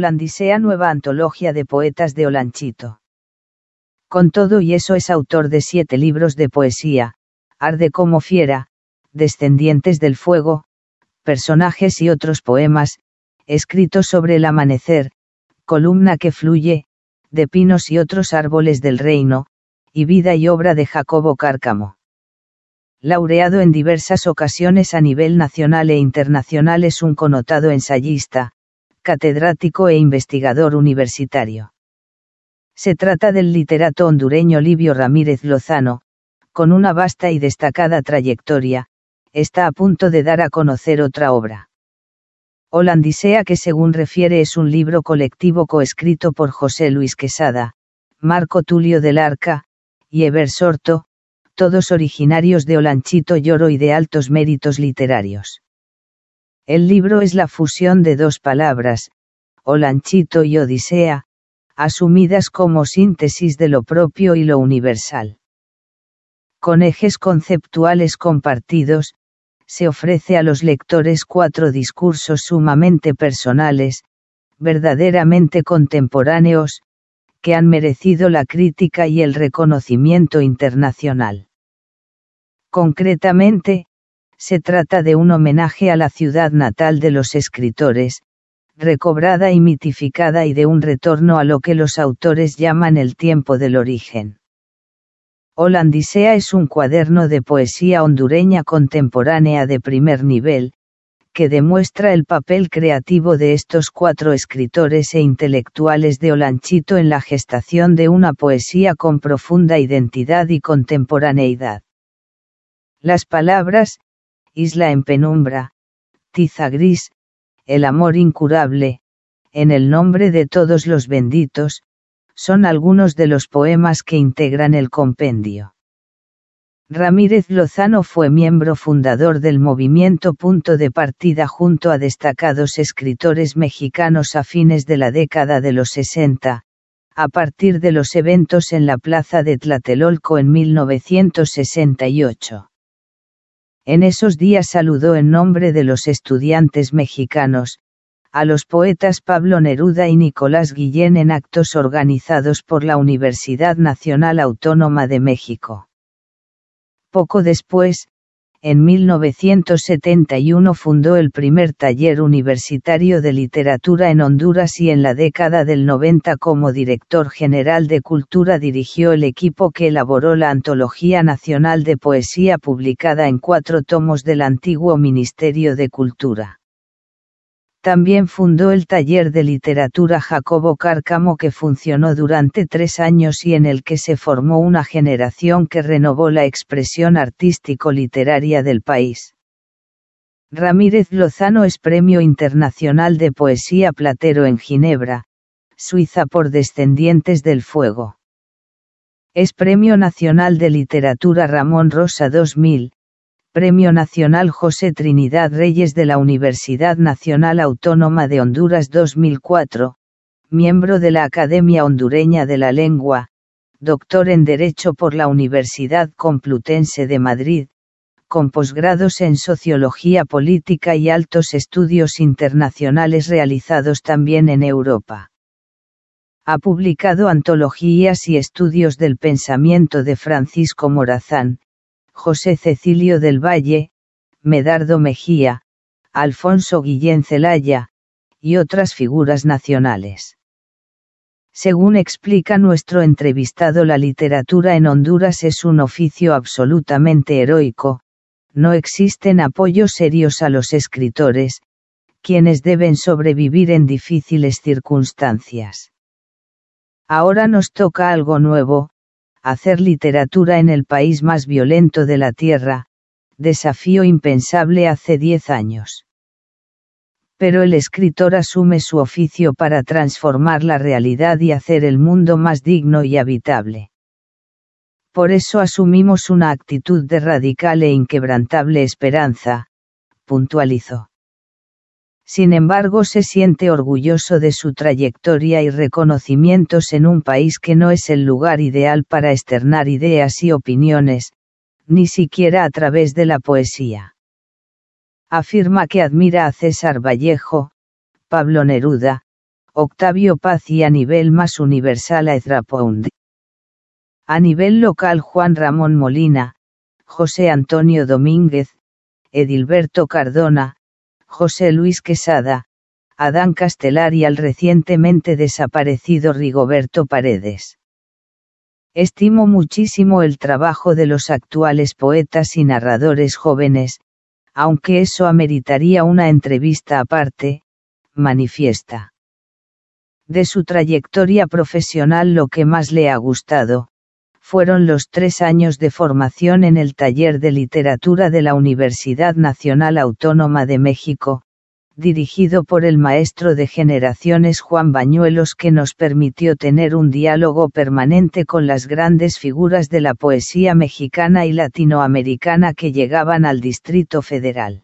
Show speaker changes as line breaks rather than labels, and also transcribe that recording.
Holandisea Nueva Antología de Poetas de Olanchito. Con todo y eso es autor de siete libros de poesía, Arde como fiera, Descendientes del Fuego, Personajes y otros poemas, escritos sobre el amanecer, Columna que fluye, de pinos y otros árboles del reino, y vida y obra de Jacobo Cárcamo. Laureado en diversas ocasiones a nivel nacional e internacional es un connotado ensayista, catedrático e investigador universitario. Se trata del literato hondureño Livio Ramírez Lozano, con una vasta y destacada trayectoria, está a punto de dar a conocer otra obra. Holandisea que según refiere es un libro colectivo coescrito por José Luis Quesada, Marco Tulio del Arca, y Eber Sorto, todos originarios de Olanchito Lloro y de altos méritos literarios. El libro es la fusión de dos palabras, Olanchito y Odisea, asumidas como síntesis de lo propio y lo universal. Con ejes conceptuales compartidos, se ofrece a los lectores cuatro discursos sumamente personales, verdaderamente contemporáneos, que han merecido la crítica y el reconocimiento internacional. Concretamente, se trata de un homenaje a la ciudad natal de los escritores, recobrada y mitificada y de un retorno a lo que los autores llaman el tiempo del origen. Holandisea es un cuaderno de poesía hondureña contemporánea de primer nivel, que demuestra el papel creativo de estos cuatro escritores e intelectuales de Olanchito en la gestación de una poesía con profunda identidad y contemporaneidad. Las palabras, Isla en penumbra, Tiza gris, El amor incurable, En el nombre de todos los benditos, son algunos de los poemas que integran el compendio. Ramírez Lozano fue miembro fundador del movimiento Punto de Partida junto a destacados escritores mexicanos a fines de la década de los 60, a partir de los eventos en la plaza de Tlatelolco en 1968. En esos días saludó en nombre de los estudiantes mexicanos, a los poetas Pablo Neruda y Nicolás Guillén en actos organizados por la Universidad Nacional Autónoma de México. Poco después, en 1971 fundó el primer taller universitario de literatura en Honduras y en la década del 90 como director general de cultura dirigió el equipo que elaboró la Antología Nacional de Poesía publicada en cuatro tomos del antiguo Ministerio de Cultura. También fundó el taller de literatura Jacobo Cárcamo que funcionó durante tres años y en el que se formó una generación que renovó la expresión artístico-literaria del país. Ramírez Lozano es Premio Internacional de Poesía Platero en Ginebra, Suiza por Descendientes del Fuego. Es Premio Nacional de Literatura Ramón Rosa 2000, Premio Nacional José Trinidad Reyes de la Universidad Nacional Autónoma de Honduras 2004, miembro de la Academia Hondureña de la Lengua, doctor en Derecho por la Universidad Complutense de Madrid, con posgrados en Sociología Política y altos estudios internacionales realizados también en Europa. Ha publicado antologías y estudios del pensamiento de Francisco Morazán, José Cecilio del Valle, Medardo Mejía, Alfonso Guillén Celaya, y otras figuras nacionales. Según explica nuestro entrevistado, la literatura en Honduras es un oficio absolutamente heroico, no existen apoyos serios a los escritores, quienes deben sobrevivir en difíciles circunstancias. Ahora nos toca algo nuevo, hacer literatura en el país más violento de la Tierra, desafío impensable hace diez años. Pero el escritor asume su oficio para transformar la realidad y hacer el mundo más digno y habitable. Por eso asumimos una actitud de radical e inquebrantable esperanza, puntualizó sin embargo se siente orgulloso de su trayectoria y reconocimientos en un país que no es el lugar ideal para externar ideas y opiniones, ni siquiera a través de la poesía. Afirma que admira a César Vallejo, Pablo Neruda, Octavio Paz y a nivel más universal a Ezra Pound. A nivel local Juan Ramón Molina, José Antonio Domínguez, Edilberto Cardona, José Luis Quesada, Adán Castelar y al recientemente desaparecido Rigoberto Paredes. Estimo muchísimo el trabajo de los actuales poetas y narradores jóvenes, aunque eso ameritaría una entrevista aparte, manifiesta. De su trayectoria profesional lo que más le ha gustado, fueron los tres años de formación en el taller de literatura de la Universidad Nacional Autónoma de México, dirigido por el maestro de generaciones Juan Bañuelos que nos permitió tener un diálogo permanente con las grandes figuras de la poesía mexicana y latinoamericana que llegaban al Distrito Federal.